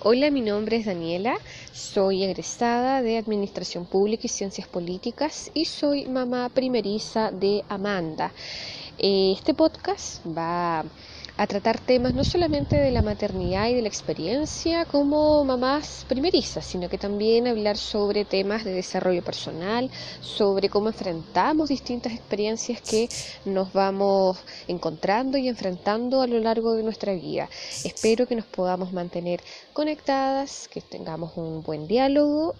Hola, mi nombre es Daniela, soy egresada de Administración Pública y Ciencias Políticas y soy mamá primeriza de Amanda. Eh, este podcast va a tratar temas no solamente de la maternidad y de la experiencia como mamás primerizas, sino que también hablar sobre temas de desarrollo personal, sobre cómo enfrentamos distintas experiencias que nos vamos encontrando y enfrentando a lo largo de nuestra vida. Espero que nos podamos mantener conectadas, que tengamos un buen diálogo